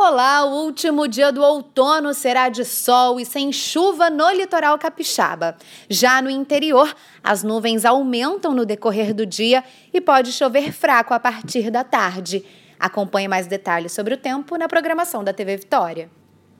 Olá, o último dia do outono será de sol e sem chuva no litoral capixaba. Já no interior, as nuvens aumentam no decorrer do dia e pode chover fraco a partir da tarde. Acompanhe mais detalhes sobre o tempo na programação da TV Vitória.